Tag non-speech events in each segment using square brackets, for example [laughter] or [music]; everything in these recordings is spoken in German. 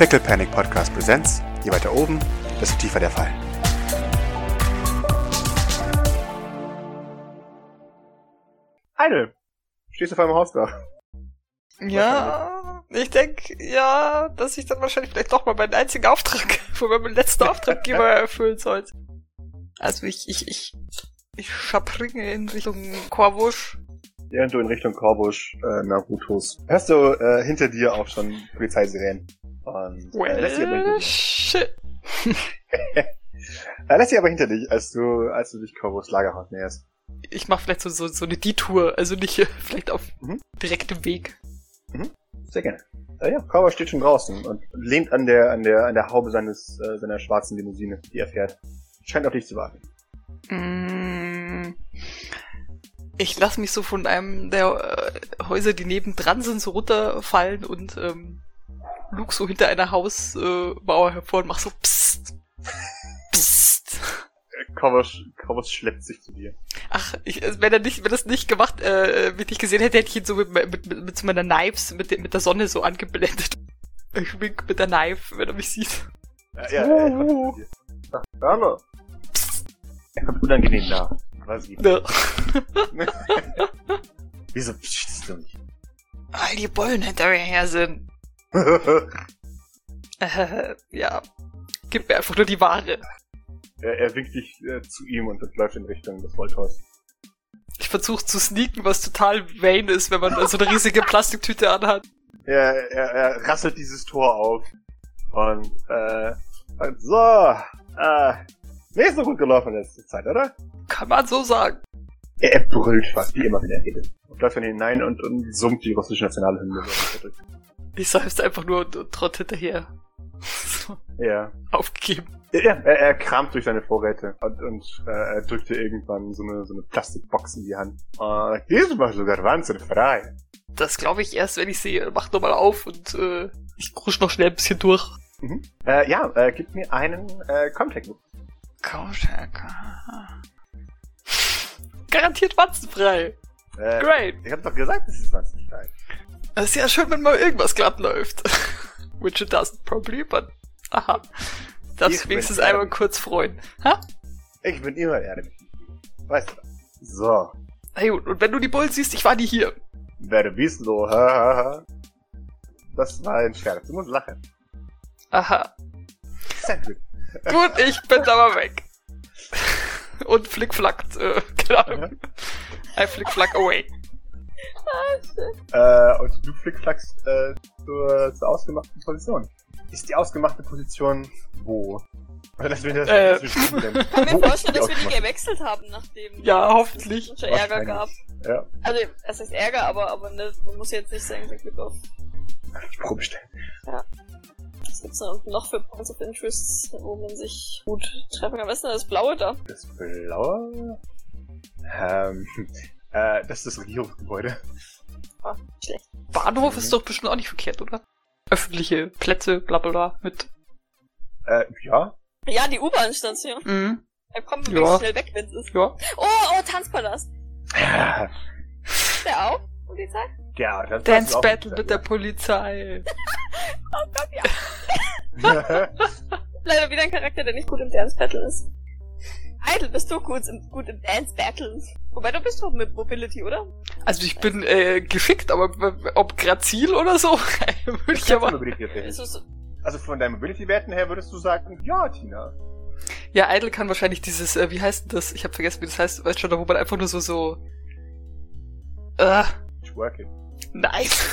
Pickle Panic Podcast Presents. Je weiter oben, desto tiefer der Fall. Idle, stehst du vor meinem Hausdach? Ja, ich denke, ja, dass ich dann wahrscheinlich vielleicht doch mal meinen einzigen Auftrag [laughs] von meinem letzten Auftraggeber [laughs] erfüllen sollte. Also ich, ich, ich, ich springe in Richtung Korvusch. Während du in Richtung Korbusch, äh, Narutos, hörst du äh, hinter dir auch schon Polizeisirenen. Und äh, lässt sie aber hinter Well, dich. Er [laughs] lässt sie aber hinter dich, als du, als du dich Korbuschs Lagerhaus näherst. Ich mache vielleicht so, so, so eine Detour, also nicht äh, vielleicht auf Mhm. direktem Weg. Sehr gerne. Äh, ja, Korbusch steht schon draußen und lehnt an der, an der, an der Haube seines, äh, seiner schwarzen Limousine, die er fährt. Scheint auf dich zu warten. Mm, Ich lasse mich so von einem der äh, Häuser, die nebendran sind, so runterfallen und ähm, lug so hinter einer Hausmauer äh, hervor und mach so psst. Psst. Korbusch, Korbusch schleppt sich zu dir. Ach, ich, äh, wenn er nicht, wenn das nicht gemacht, äh, wenn ich gesehen hätte, hätte ich ihn so mit, mit, mit, mit so meiner Knives, mit, der- mit der Sonne so angeblendet. Ich wink mit der Knife, wenn er mich sieht. Äh, ja, er kommt zu dir. Ach, hallo. Er kommt unangenehm nah. Quasi. Ne. [laughs] Wieso psst du nicht? Weil die Bullen hinter mir her sind. Äh, [laughs] ja. Gib mir einfach nur die Ware. er, er winkt dich äh, zu ihm und läuft in Richtung des Wolltors. Ich versuche zu sneaken, was total vain ist, wenn man so eine riesige Plastiktüte anhat. Er, er, er rasselt dieses Tor auf und äh, sagt, so, äh, nicht so gut gelaufen letzte Zeit, oder? Kann man so sagen. Er, er brüllt fast, wie immer, wenn er redet. Und läuft dann hinein und, und summt die russische Nationalhymne. Ich seufze einfach nur und, und trott hinterher. Ja. aufgegeben. Ja, er, er kramt durch seine Vorräte und, und äh, er drückt dir irgendwann so eine, so eine Plastikbox in die Hand. Uh, diese war sogar wahnsinnig frei. Das glaube ich erst, wenn ich sehe. Mach nochmal auf und äh, ich krusch noch schnell ein bisschen durch. Mhm. Äh, ja, äh, gib mir einen äh. Komm, Schalke. Garantiert watzenfrei. Äh, Great. Ich hab doch gesagt, es ist wahnsinnig frei. Es ist ja schön, wenn mal irgendwas glatt läuft. [laughs] Which it doesn't probably, but aha. Darf Ich wenigstens einmal kurz freuen. Ha? Ich bin immer ehrlich. Weißt du das? So. Hey, und und wenn du die Bullen siehst, ich war nie hier. Wer bist du? Ha, ha, ha. Das war ein Scherz. Du musst lachen. Aha. Sehr gut. [laughs] Gut, ich bin aber weg. [laughs] Und flickflackt, äh, Ahnung. I flickflack away. Äh, und du flickflackst äh, zur, zur ausgemachten Position. Ist die ausgemachte Position wo? Oder das will das, Äh. ich kann mir vorstellen, dass wir die gewechselt haben, nachdem Ja, hoffentlich. es schon Ärger gab. Ja, Also, es ist Ärger, aber, aber ne, man muss jetzt nicht sagen, Glück auf. ich Probe stellen. Was gibt's da unten noch für Points of Interest, wo man sich gut treffen kann? Was ist denn das Blaue da? Das blaue? Ähm, äh, das ist das Regierungsgebäude. Ah, schlecht. Bahnhof ist doch bestimmt auch nicht verkehrt, oder? Öffentliche Plätze, bla bla bla, mit. Äh, ja. Ja, die U-Bahn-Station. Mhm. Da kommen wir Ja. schnell weg, wenn es ist. Ja. Oh, oh, Tanzpalast. Ja, Der auch? Polizei? ja das Dance auch Battle mit der Polizei. [laughs] Oh Gott, ja. [laughs] Leider wieder ein Charakter, der nicht gut im Dance Battle ist. Idle, bist du gut im, gut im Dance Battle? Wobei du bist doch mit Mobility, oder? Also ich bin äh, geschickt, aber ob grazil oder so, [laughs] würde ich aber. Ist es so, Also von deinen Mobility-Werten her würdest du sagen, ja, Tina. Ja, Idle kann wahrscheinlich dieses, äh, wie heißt denn das? Ich habe vergessen, wie das heißt, weißt schon, da wo man einfach nur so so. Äh, Twerking. [laughs] nice.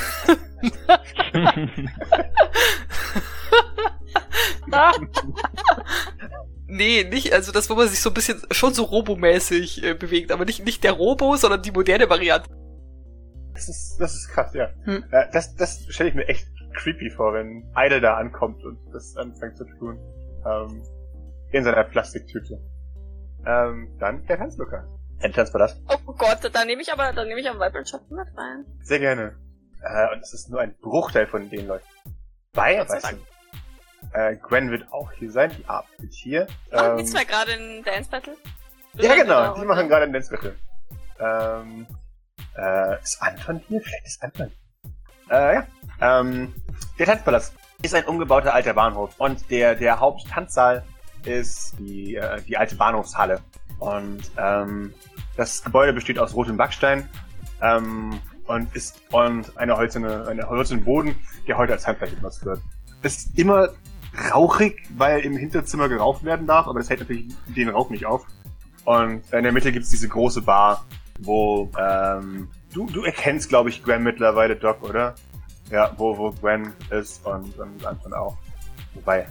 [laughs] Nee, nicht, also das, wo man sich so ein bisschen schon so robomäßig äh, bewegt, aber nicht, nicht der Robo, sondern die moderne Variante. Das ist, das ist krass, ja. Hm. Äh, das das stelle ich mir echt creepy vor, wenn Idle da ankommt und das anfängt zu tun. Ähm, in seiner Plastiktüte. Ähm, dann der Tanzlucker. Ein Tanzpalast. oh Gott, da nehme ich aber, da nehme ich am Vibrant Shop mit rein. Sehr gerne. Äh, und es ist nur ein Bruchteil von den Leuten. Bei, weißt du, äh, Gwen wird auch hier sein, die arbeitet hier. Machen Ähm, die zwei gerade in Dance Battle? ja, genau, die und- machen gerade ein Dance Battle. Ähm, äh, ist Anton hier? Vielleicht ist Anton. Äh, ja. Ähm, der Tanzpalast. ist ein umgebauter alter Bahnhof. Und der, der Haupttanzsaal ist die, äh, die alte Bahnhofshalle. Und ähm, das Gebäude besteht aus rotem Backstein ähm, und ist und eine holzerne, eine holzerne Boden, der heute als Handwerk genutzt wird. Ist immer rauchig, weil im Hinterzimmer geraucht werden darf, aber das hält natürlich den Rauch nicht auf. Und in der Mitte gibt's diese große Bar, wo ähm, du, du erkennst, glaube ich, Gwen mittlerweile, Doc, oder? Ja, wo, wo Gwen ist und, und Anton auch. Wobei,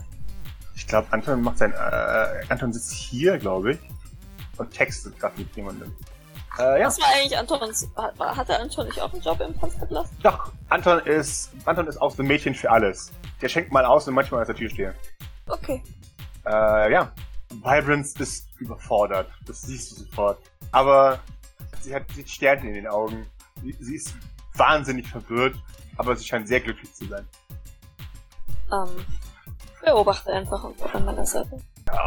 ich glaube, Anton macht sein, äh, Anton sitzt hier, glaube ich, und textet gerade mit jemandem. Äh, ja. Was war eigentlich Antons, hat, hatte Anton nicht auch einen Job im Panzerglas? Doch, Anton ist, Anton ist auch so ein Mädchen für alles. Der schenkt mal aus und manchmal als der Tür stehe. Okay. Äh, ja. Vibrance ist überfordert. Das siehst du sofort. Aber sie hat, sie hat Sterne in den Augen. Sie, sie ist wahnsinnig verwirrt, aber sie scheint sehr glücklich zu sein. Ähm, beobachte einfach und an meiner Seite.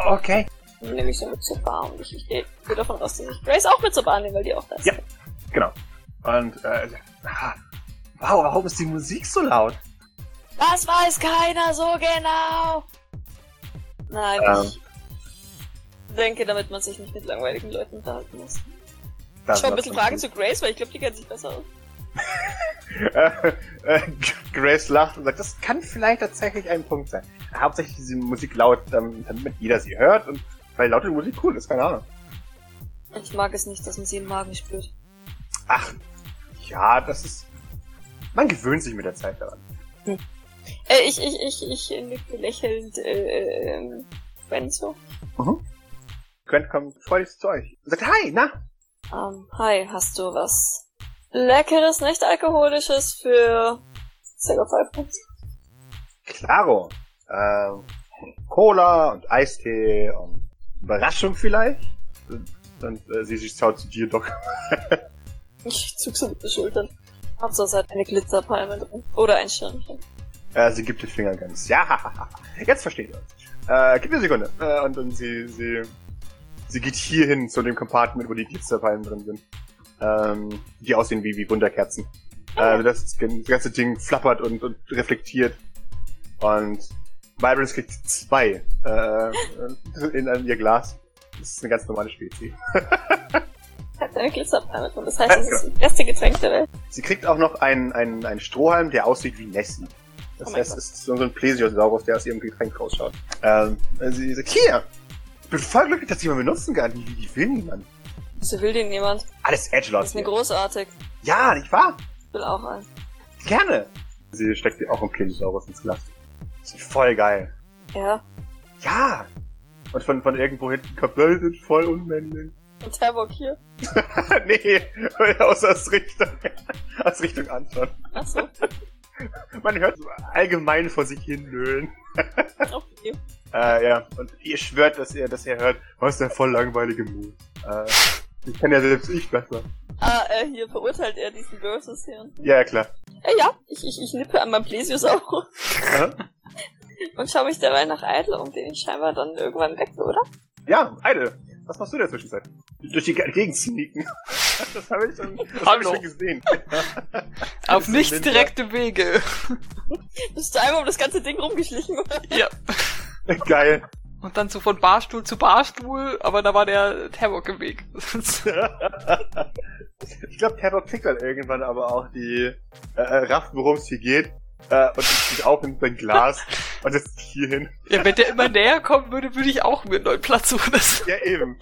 Okay. Dann nehme ich so mit zur Bar und ich, ich gehe davon aus, dass ich Grace auch mit zur Bar nehme, weil die auch da ist. Ja, genau. Und, äh, ah, wow, warum ist die Musik so laut? Das weiß keiner so genau. Nein, ähm, ich denke, damit man sich nicht mit langweiligen Leuten unterhalten muss. Ich schaue ein bisschen Fragen zu Grace, weil ich glaube, die kennt sich besser aus. [laughs] äh, äh, Grace lacht und sagt, das kann vielleicht tatsächlich ein Punkt sein. Hauptsächlich diese Musik laut, damit jeder sie hört und weil laute Musik cool ist, keine Ahnung. Ich mag es nicht, dass man sie im Magen spürt. Ach, ja, das ist. Man gewöhnt sich mit der Zeit daran. Hm. Äh, ich, ich, ich, ich nicke lächelnd, äh, äh, Gwen so. Mhm. Gwen kommt freudig zu euch und sagt, hi, na? Um, ähm, hi, hast du was Leckeres, nicht alkoholisches für Sega 5 Klaro. Ähm, Cola und Eistee und Überraschung vielleicht? Und äh, sie sich schaut zu dir doch. ich zug so mit den Schultern. Hauptsache hat eine Glitzerpalme drin. Oder ein Sternchen. Äh, sie gibt den Finger ganz. Ja, jetzt versteht ihr. Äh, gib mir eine Sekunde. Äh, und dann sie, sie, sie geht hier hin zu dem Compartment, wo die Glitzerpalmen drin sind. Ähm, die aussehen wie, wie Wunderkerzen. Äh, das, das ganze Ding flappert und, und reflektiert. Und Vibrance kriegt zwei äh, in, in ihr Glas. Das ist eine ganz normale Spezie. [laughs] Hat eine Glitzerpalme drin. Das heißt, es ist [laughs] das beste Getränk der Welt. Sie kriegt auch noch einen, einen, einen Strohhalm, der aussieht wie Nessie. Das oh heißt, es ist so ein Plesiosaurus, der aus ihrem Getränk rausschaut. Ähm, sie sagt, hier! Ich bin voll glücklich, dass ich mal benutzen kann. Wie, wie will niemand? Wieso will den jemand? Alles Edgelord. Das ist eine großartig. Ja, nicht wahr? Ich will auch einen. Gerne! Sie steckt auch einen Plesiosaurus ins Glas. Ist voll geil. Ja. Ja! Und von, von irgendwo hinten kommt, Leute sind voll unmännlich. [laughs] Und Havoc hier? [laughs] nee, [laughs] aus, aus Richtung, aus Richtung Anton. Ach so. [laughs] Man hört so allgemein vor sich hin nölen. okay. [laughs] Äh, ja, und ihr schwört, dass ihr, dass ihr hört, was ist der voll langweilige Move. Äh, ich kann ja selbst ich besser. Ah, äh, hier verurteilt er diesen Versus hier. Ja, klar. Äh, ja, ich, ich, ich nippe an meinem Plesiosaurus. auch. [laughs] Und schau mich dabei nach Idle um, den ich scheinbar dann irgendwann weg, oder? Ja, Idle. Was machst du in der Zwischenzeit? Durch die Gegend sneaken. Das habe ich schon, das hab ich schon gesehen. [laughs] Auf nicht direkte Wege. [laughs] Bist du einmal um das ganze Ding rumgeschlichen, oder? Ja. [laughs] Geil. Und dann so von Barstuhl zu Barstuhl, aber da war der Terror im Weg. ich glaube, Terror kriegt dann irgendwann aber auch die äh, Raffen, worum es hier geht äh, und steht auch in sein Glas und setzt hier hin. Ja, wenn der immer näher kommen würde, würde ich auch mir einen neuen Platz suchen. ja, eben.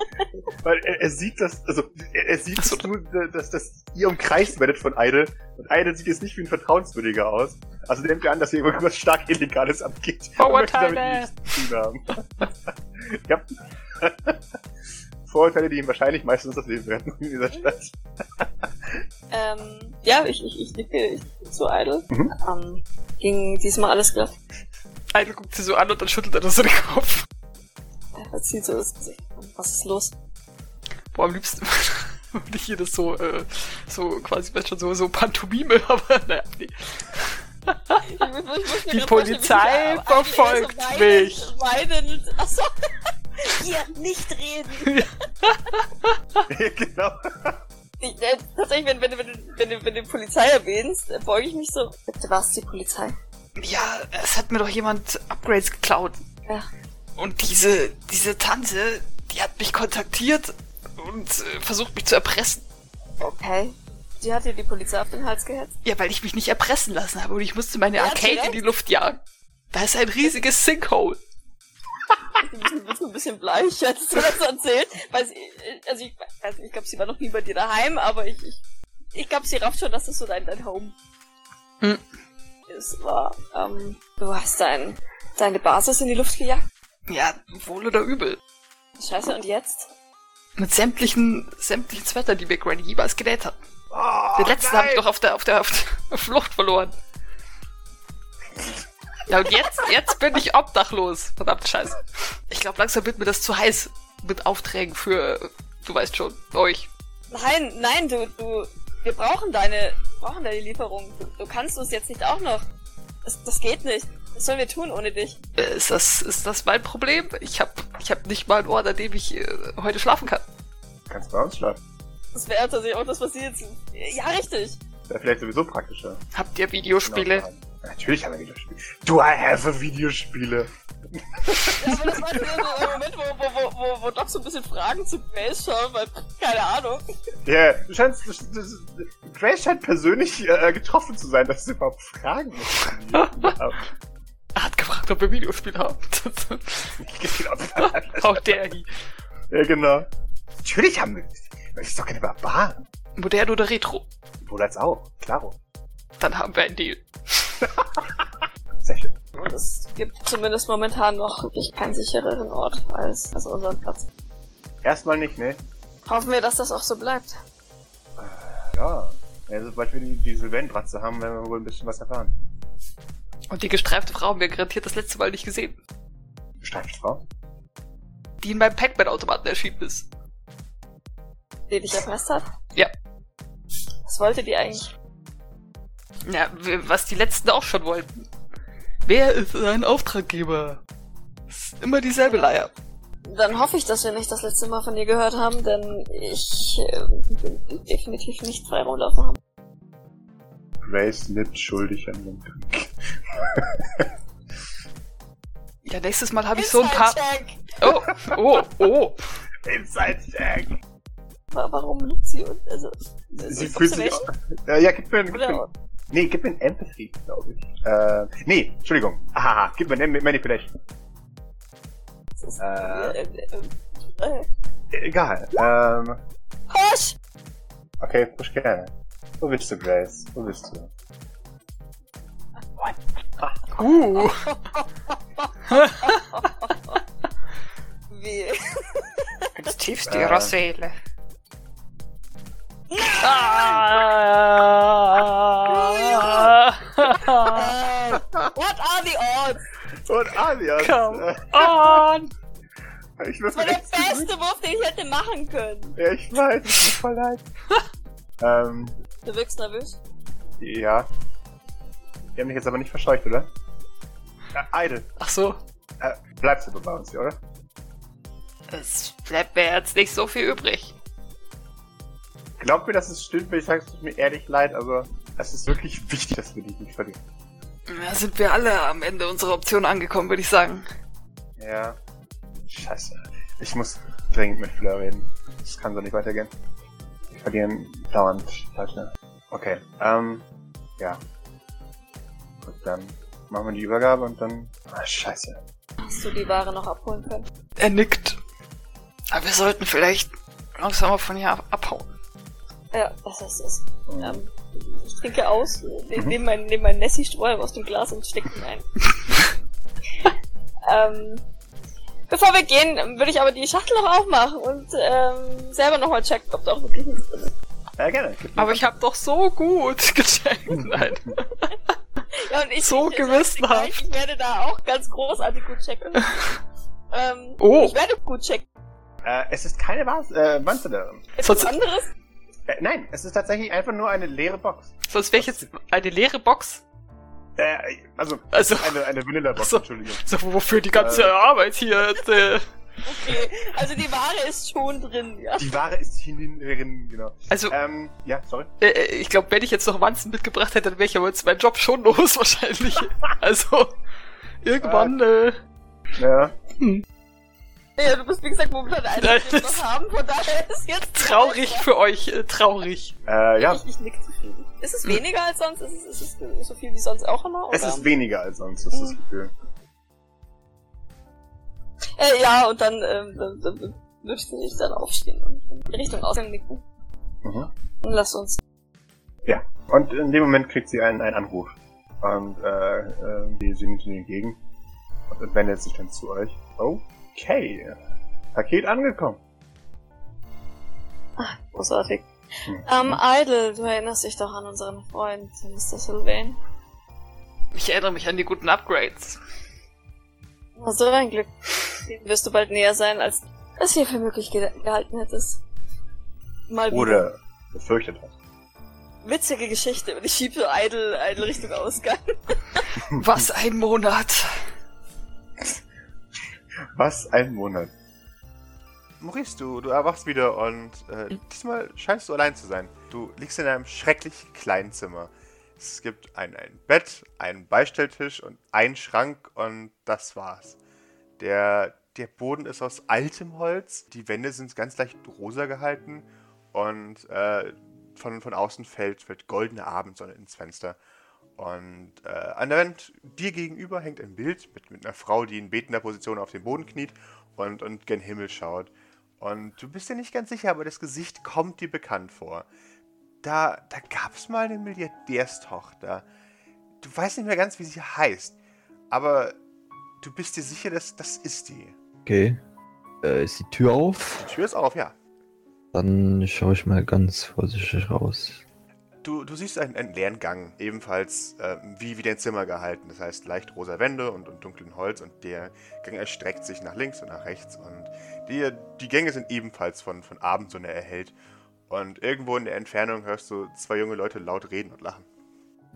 Weil er, er sieht das, also er, er sieht, so. dass, du, dass, dass ihr umkreist werdet von Idle und Idle sieht jetzt nicht wie ein Vertrauenswürdiger aus. Also nimmt er an, dass hier irgendwas stark Illegales abgeht. Vorurteile! [laughs] ja. [laughs] Vorurteile, die ihm wahrscheinlich meistens das Leben retten in dieser Stadt. ähm, ja, ich, ich, ich nicke ich, zu Idle. Mhm. Ähm, ging diesmal alles glatt. Idle guckt sie so an und dann schüttelt er das so den Kopf. Er zieht so das Gesicht. Was ist los? Boah, am liebsten [laughs] würde ich hier das so, äh, so quasi, schon, so, so Pantomime, [laughs] aber naja, nee. Ich muss, ich muss Die Polizei verfolgt mich. Weinend, achso. Hier, [laughs] nicht reden. genau. Ich, äh, tatsächlich, wenn, wenn, wenn, wenn, wenn, wenn du Polizei erwähnst, beuge ich mich so. Bitte, was die Polizei? Ja, es hat mir doch jemand Upgrades geklaut. Ja. Und diese, diese Tante, die hat mich kontaktiert und äh, versucht mich zu erpressen. Okay. Sie hat dir die Polizei auf den Hals gehetzt? Ja, weil ich mich nicht erpressen lassen habe und ich musste meine Ja, Arcade in die Luft jagen. Da ist ein riesiges Sinkhole. Du bist, bist ein bisschen bleich, [laughs] als du das erzählt. Weil sie, also ich weiß nicht, ich glaube, sie war noch nie bei dir daheim, aber ich, ich, ich glaube, sie rafft schon, dass das so dein, dein Home Hm. ist. War, ähm, du hast dein, deine Basis in die Luft gejagt. Ja, wohl oder übel. Scheiße, und jetzt? Mit sämtlichen, sämtlichen Sweater, die mir Granny jemals genäht hat. Oh, Den letzten habe ich doch auf der, auf der, auf der Flucht verloren. Ja, und jetzt, jetzt bin ich obdachlos. Verdammt scheiße. Ich glaube, langsam wird mir das zu heiß mit Aufträgen für, du weißt schon, euch. Nein, nein, du, du, wir brauchen deine, brauchen deine Lieferung. Du, du kannst uns jetzt nicht auch noch. Das, das geht nicht. Was sollen wir tun ohne dich? Äh, Ist das, ist das mein Problem? Ich hab, ich hab nicht mal einen Ort, an dem ich äh, heute schlafen kann. Du kannst bei uns schlafen. Das wäre tatsächlich auch das, was sie jetzt. Ja, richtig. Wäre vielleicht sowieso praktischer. Habt ihr Videospiele? Genau. Natürlich haben wir Videospiele. Do I have a Videospiele? Ja, aber das war so der Moment, wo, wo, wo, wo, Doc so ein bisschen Fragen zu Grace schaut, weil, keine Ahnung. Ja, du scheinst, das, das, Grace scheint persönlich äh, getroffen zu sein, dass sie überhaupt Fragen haben. [laughs] Er hat gefragt, ob wir Videospiele haben. How dare he. Ja, genau. Natürlich haben wir das. Das ist doch keine Barbar. Modern oder Retro? Wohl als auch. Klaro. Dann haben wir einen Deal. [laughs] Sehr schön. Und es gibt zumindest momentan noch wirklich keinen sichereren Ort als, als unseren Platz. Erstmal nicht, ne? Hoffen wir, dass das auch so bleibt. Ja. ja sobald wir die, die Sylvain-Bratze haben, werden wir wohl ein bisschen was erfahren. Und die gestreifte Frau haben wir garantiert das letzte Mal nicht gesehen. Steift Frau? Die in meinem Pac-Man-Automaten erschienen ist. Die dich erpresst hat? Ja. Was wollte die eigentlich? Ja, w- was die letzten auch schon wollten. Wer ist ein Auftraggeber? Ist immer dieselbe Leier. Dann hoffe ich, dass wir nicht das letzte Mal von dir gehört haben, denn ich äh, definitiv nicht frei rumlaufen haben. Grace nicht schuldig an dem Krieg. [laughs] Ja, nächstes Mal habe ich so ein paar... Oh, oh, oh. Inside Check! Wa- Warum lügt sie und also Sie fühlt sich. Äh, ja, gib mir, gib mir, nee, gib mir ein Empathy, glaube ich. Äh, nee, Entschuldigung. Ahaha, gib mir eine Manipulation. das ist, Äh. äh, äh, äh, Egal. Ähm, Hush! okay, push gerne. Wo bist du, Grace? Wo bist du? Uh. Wie? [laughs] Ins tiefste Äh. ihrer Seele. Ah. What are the odds? Und Alias. Come [laughs] on. Ich Das war der beste Wurf, den ich hätte machen können. Ja, ich weiß, es tut mir voll leid. [laughs] ähm, Du wirkst nervös. ja. Die haben dich jetzt aber nicht verscheucht, oder? Äh, Idle. Ach so. Äh, bleibst du bei uns, hier, oder? Es bleibt mir jetzt nicht so viel übrig. Glaub mir, dass es stimmt, wenn ich sage, es tut mir ehrlich leid, aber es ist wirklich wichtig, dass wir dich nicht verlieren. Da sind wir alle am Ende unserer Option angekommen, würde ich sagen. Ja. Scheiße. Ich muss dringend mit Fleur reden. Das kann so nicht weitergehen. Wir verlieren dauernd Leute. Okay, ähm, ja. Gut, dann machen wir die Übergabe und dann... Ah, scheiße. Hast du die Ware noch abholen können? Er nickt. Aber wir sollten vielleicht langsam mal von hier ab abhauen. Ja, das ist es. Mhm. Ähm, ich trinke aus, ne- Mhm. nehme mein, nehm mein Nessie-Strohhalm aus dem Glas und stecke ihn ein. [laughs] ähm, bevor wir gehen, würde ich aber die Schachtel noch aufmachen und ähm, selber nochmal checken, ob da auch wirklich nichts drin ist. Ja, gerne. Aber ich habe doch so gut [laughs] gecheckt. [laughs] Nein. Ja, [laughs] und ich, So ich, gewissenhaft. Ich, ich werde da auch ganz großartig gut checken. [laughs] ähm, Oh. Ich werde gut checken. Äh, es ist keine Was äh, Wanze darin. Etwas Sonst- anderes? Äh, nein, es ist tatsächlich einfach nur eine leere Box. Sonst wäre ich jetzt eine leere Box. Äh, also, Also, eine, eine Vanilla-Box, so. Entschuldigung. so, wofür die ganze Äh. Arbeit hier? Äh, Okay, also die Ware ist schon drin, ja. Die Ware ist hinten drin, genau. Also, Ähm, ja, sorry. äh, äh, ich glaube, wenn ich jetzt noch Wanzen mitgebracht hätte, dann wäre ich aber jetzt meinen Job schon los [laughs] wahrscheinlich. also, irgendwann, äh, Ja. Ja, du bist wie gesagt momentan Einzige, den wir das- noch haben, von daher ist jetzt traurig für euch, äh, traurig. Äh, ja. Ich, ich nick zufrieden. Ist es weniger als sonst? Ist es, ist es so viel wie sonst auch immer? Es oder? ist weniger als sonst, ist das Mhm. Gefühl. Äh, ja, und dann, ähm, dann, dann, dann müsste ich dann aufstehen und in Richtung Ausgang nicken. Mhm. Und lass uns. Ja. Und in dem Moment kriegt sie einen, einen Anruf. Und äh, äh, die, sie nimmt ihn entgegen und wendet sich dann zu euch. Okay. Paket angekommen. Großartig. Mhm. Ähm, Idle, du erinnerst dich doch an unseren Freund, Mr. Sylvain. Ich erinnere mich an die guten Upgrades. Na, so ein Glück. Dem wirst du bald näher sein, als es hier für möglich ge gehalten hättest. Mal wieder. Oder befürchtet was. Witzige Geschichte und ich schiebe Idle, Idle Richtung Ausgang. [laughs] Was ein Monat. Was ein Monat. Maurice, du, du erwachst wieder und äh, diesmal scheinst du allein zu sein. Du liegst in einem schrecklich kleinen Zimmer. Es gibt ein, ein Bett, einen Beistelltisch und einen Schrank und das war's. Der, der Boden ist aus altem Holz, die Wände sind ganz leicht rosa gehalten und äh, von, von außen fällt, fällt goldene Abendsonne ins Fenster. Und äh, an der Wand dir gegenüber hängt ein Bild mit, mit einer Frau, die in betender Position auf dem Boden kniet und, und gen Himmel schaut. Und du bist dir nicht ganz sicher, aber das Gesicht kommt dir bekannt vor. Da, da gab es mal eine Milliardärstochter. Du weißt nicht mehr ganz, wie sie heißt. Aber du bist dir sicher, dass das ist die. Okay. Äh, ist die Tür auf? Die Tür ist auf, ja. Dann schaue ich mal ganz vorsichtig raus. Du, du siehst einen, einen leeren Gang, ebenfalls äh, wie, wie dein Zimmer gehalten. Das heißt, leicht rosa Wände und, und dunklen Holz und der Gang erstreckt sich nach links und nach rechts. Und die, die Gänge sind ebenfalls von, von Abendsonne erhellt. Und irgendwo in der Entfernung hörst du zwei junge Leute laut reden und lachen.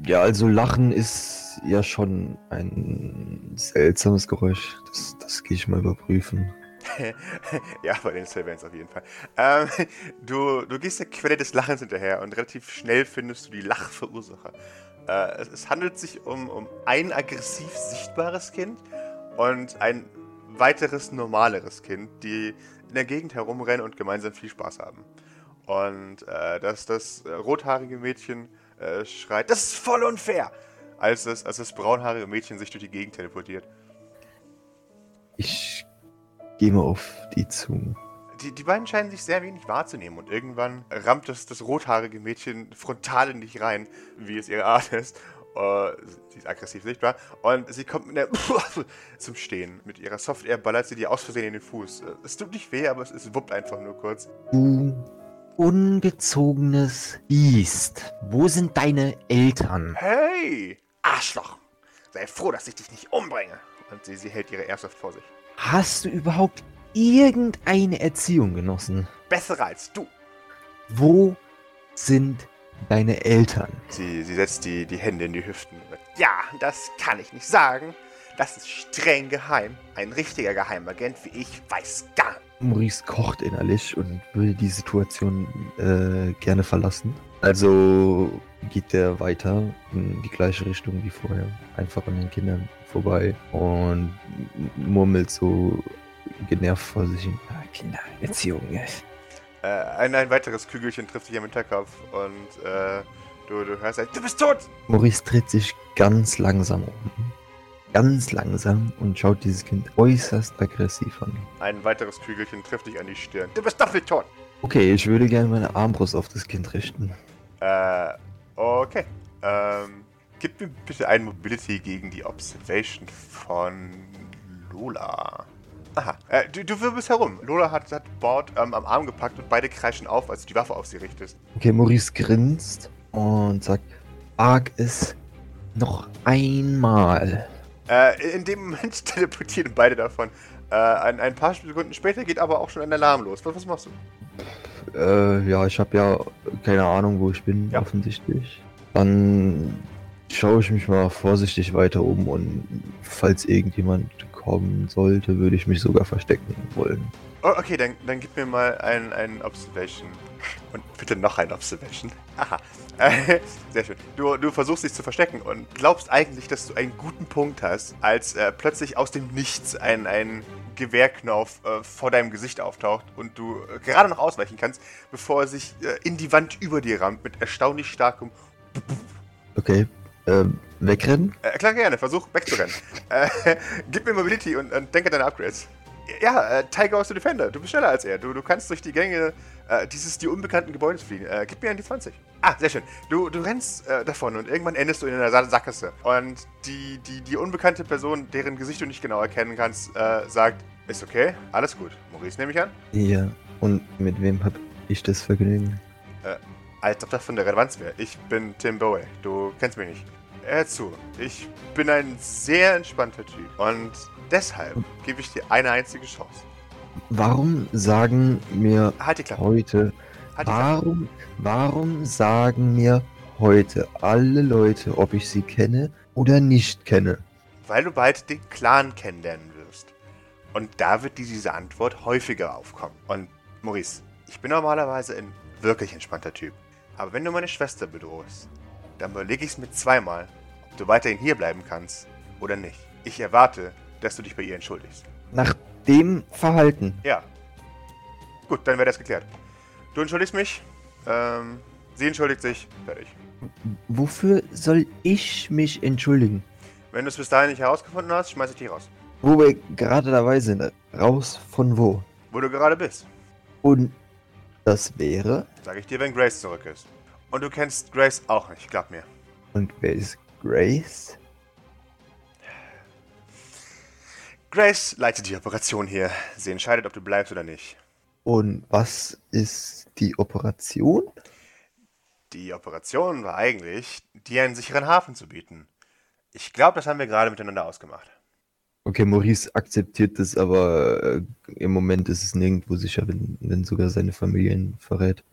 Ja, also Lachen ist ja schon ein seltsames Geräusch. Das, das gehe ich mal überprüfen. [laughs] ja, bei den Sylvans auf jeden Fall. Ähm, [laughs] du, du gehst der Quelle des Lachens hinterher und relativ schnell findest du die Lachverursacher. Äh, es, es handelt sich um, um ein aggressiv sichtbares Kind und ein weiteres normaleres Kind, die in der Gegend herumrennen und gemeinsam viel Spaß haben. Und äh, dass das äh, rothaarige Mädchen äh, schreit, das ist voll unfair, als das, als das braunhaarige Mädchen sich durch die Gegend teleportiert. Ich gehe mal auf die zu. Die, die beiden scheinen sich sehr wenig wahrzunehmen und irgendwann rammt das, das rothaarige Mädchen frontal in dich rein, wie es ihre Art ist. Äh, sie ist aggressiv sichtbar und sie kommt mit der [laughs] zum Stehen. Mit ihrer Software ballert sie dir aus Versehen in den Fuß. Äh, Es tut nicht weh, aber es, es wuppt einfach nur kurz. Du ungezogenes Biest. Wo sind deine Eltern? Hey, Arschloch! Sei froh, dass ich dich nicht umbringe. Und sie, sie hält ihre Airsoft vor sich. Hast du überhaupt irgendeine Erziehung genossen? Bessere als du. Wo sind deine Eltern? Sie, sie setzt die, die Hände in die Hüften. Ja, das kann ich nicht sagen. Das ist streng geheim. Ein richtiger Geheimagent wie ich weiß gar nicht. Maurice kocht innerlich und will die Situation äh, gerne verlassen. Also geht er weiter in die gleiche Richtung wie vorher. Einfach an den Kindern vorbei und murmelt so genervt vor sich hin. Ah, Kindererziehung, ja. Äh, ein, ein weiteres Kügelchen trifft dich am Hinterkopf und äh, du, du hörst ein, du bist tot! Maurice dreht sich ganz langsam um. Ganz langsam und schaut dieses Kind äußerst aggressiv an. Ein weiteres Kügelchen trifft dich an die Stirn. Du bist doppelt tot! Okay, ich würde gerne meine Armbrust auf das Kind richten. Äh, okay. Ähm, gib mir bitte ein Mobility gegen die Observation von Lola. Aha, äh, du, du wirbelst herum. Lola hat, hat Bord ähm, am Arm gepackt und beide kreischen auf, als du die Waffe auf sie richtest. Okay, Maurice grinst und sagt, wag es noch einmal. Äh, in dem Moment [laughs] teleportieren beide davon. Äh, ein, ein paar Sekunden später geht aber auch schon ein Alarm los. Was, was machst du? Äh, ja, ich habe ja keine Ahnung, wo ich bin, Ja. offensichtlich. Dann schaue ich mich mal vorsichtig weiter um und falls irgendjemand kommen sollte, würde ich mich sogar verstecken wollen. Oh, okay, dann, dann gib mir mal ein, ein Observation. Und bitte noch ein Observation. [laughs] Aha. [laughs] sehr schön. Du, du versuchst dich zu verstecken und glaubst eigentlich, dass du einen guten Punkt hast, als äh, plötzlich aus dem Nichts ein, ein Gewehrknauf äh, vor deinem Gesicht auftaucht und du äh, gerade noch ausweichen kannst, bevor er sich äh, in die Wand über dir rammt mit erstaunlich starkem. Okay, ähm, wegrennen? Äh, klar, gerne, versuch wegzurennen. [laughs] äh, gib mir Mobility und, und denke deine Upgrades. Ja, äh, Tiger aus the Defender, du bist schneller als er. Du, du kannst durch die Gänge äh, dieses die unbekannten Gebäudes fliegen. Äh, gib mir an die 20. Ah, sehr schön. Du, du rennst äh, davon und irgendwann endest du in einer Sa Sackgasse. Und die, die, die unbekannte Person, deren Gesicht du nicht genau erkennen kannst, äh, sagt, ist okay, alles gut. Maurice nehme ich an? Ja, und mit wem hab ich das Vergnügen? Äh, als ob das von der Relevanz wäre. Ich bin Tim Bowie. Du kennst mich nicht. Hör zu, ich bin ein sehr entspannter Typ und deshalb gebe ich dir eine einzige Chance. Warum sagen mir Halt heute, Halt warum, warum sagen mir heute alle Leute, ob ich sie kenne oder nicht kenne? Weil du bald den Clan kennenlernen wirst. Und da wird dir diese Antwort häufiger aufkommen. Und Maurice, ich bin normalerweise ein wirklich entspannter Typ. Aber wenn du meine Schwester bedrohst, dann überlege ich es mir zweimal, ob du weiterhin hier bleiben kannst oder nicht. Ich erwarte, dass du dich bei ihr entschuldigst. Nach dem Verhalten. Ja. Gut, dann wäre das geklärt. Du entschuldigst mich, ähm, sie entschuldigt sich, fertig. Wofür soll ich mich entschuldigen? Wenn du es bis dahin nicht herausgefunden hast, schmeiß ich dich raus. Wo wir gerade dabei sind. Raus von wo? Wo du gerade bist. Und das wäre? Sag ich dir, wenn Grace zurück ist. Und du kennst Grace auch nicht, glaub mir. Und wer ist Grace? Grace leitet die Operation hier. Sie entscheidet, ob du bleibst oder nicht. Und was ist die Operation? Die Operation war eigentlich, dir einen sicheren Hafen zu bieten. Ich glaube, das haben wir gerade miteinander ausgemacht. Okay, Maurice akzeptiert das, aber äh, im Moment ist es nirgendwo sicher, wenn, wenn sogar seine Familie ihn verrät.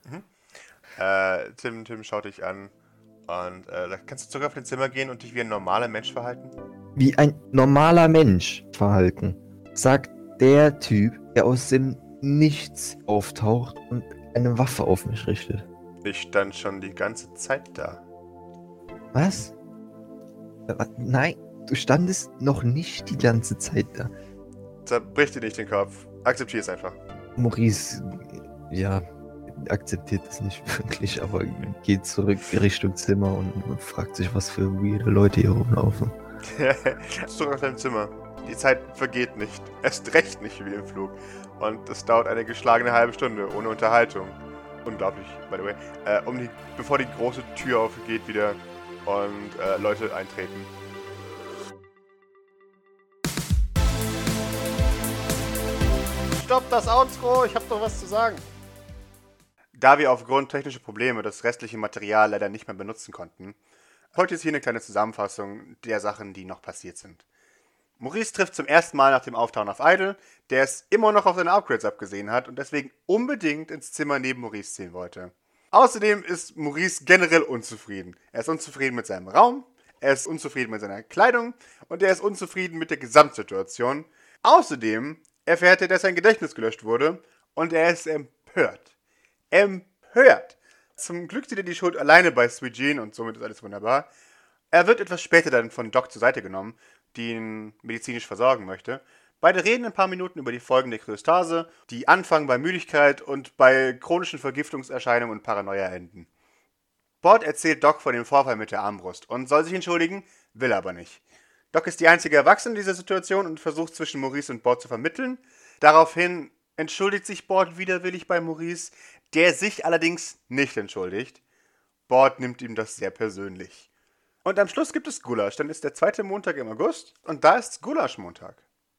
Äh, Tim, Tim schaut dich an und äh, sagt, kannst du zurück auf dein Zimmer gehen und dich wie ein normaler Mensch verhalten? Wie ein normaler Mensch verhalten, sagt der Typ, der aus dem Nichts auftaucht und eine Waffe auf mich richtet. Ich stand schon die ganze Zeit da. Was? Äh, Nein, du standest noch nicht die ganze Zeit da. Zerbrich dir nicht den Kopf. Akzeptier es einfach. Maurice, ja, akzeptiert es nicht [laughs] wirklich, aber geht zurück Richtung Zimmer und fragt sich, was für weirde Leute hier rumlaufen. [laughs] Zurück auf dein Zimmer. Die Zeit vergeht nicht. Erst recht nicht wie im Flug. Und es dauert eine geschlagene halbe Stunde ohne Unterhaltung. Unglaublich, by the way. Äh, um die, bevor die große Tür aufgeht wieder und äh, Leute eintreten. Stopp das Outro, ich hab doch was zu sagen. Da wir aufgrund technischer Probleme das restliche Material leider nicht mehr benutzen konnten, Heute ist hier eine kleine Zusammenfassung der Sachen, die noch passiert sind. Maurice trifft zum ersten Mal nach dem Auftauchen auf Idle, der es immer noch auf seine Upgrades abgesehen hat und deswegen unbedingt ins Zimmer neben Maurice ziehen wollte. Außerdem ist Maurice generell unzufrieden. Er ist unzufrieden mit seinem Raum, er ist unzufrieden mit seiner Kleidung und er ist unzufrieden mit der Gesamtsituation. Außerdem erfährt er, dass sein Gedächtnis gelöscht wurde und er ist empört. Empört! Zum Glück sieht er die Schuld alleine bei Sweet Jean und somit ist alles wunderbar. Er wird etwas später dann von Doc zur Seite genommen, die ihn medizinisch versorgen möchte. Beide reden ein paar Minuten über die Folgen der Kryostase, die anfangen bei Müdigkeit und bei chronischen Vergiftungserscheinungen und Paranoia enden. Bord erzählt Doc von dem Vorfall mit der Armbrust und soll sich entschuldigen, will aber nicht. Doc ist die einzige Erwachsene in dieser Situation und versucht zwischen Maurice und Bord zu vermitteln. Daraufhin entschuldigt sich Bord widerwillig bei Maurice, der sich allerdings nicht entschuldigt. Bord nimmt ihm das sehr persönlich. Und am Schluss gibt es Gulasch, dann ist der zweite Montag im August und da ist Gulaschmontag.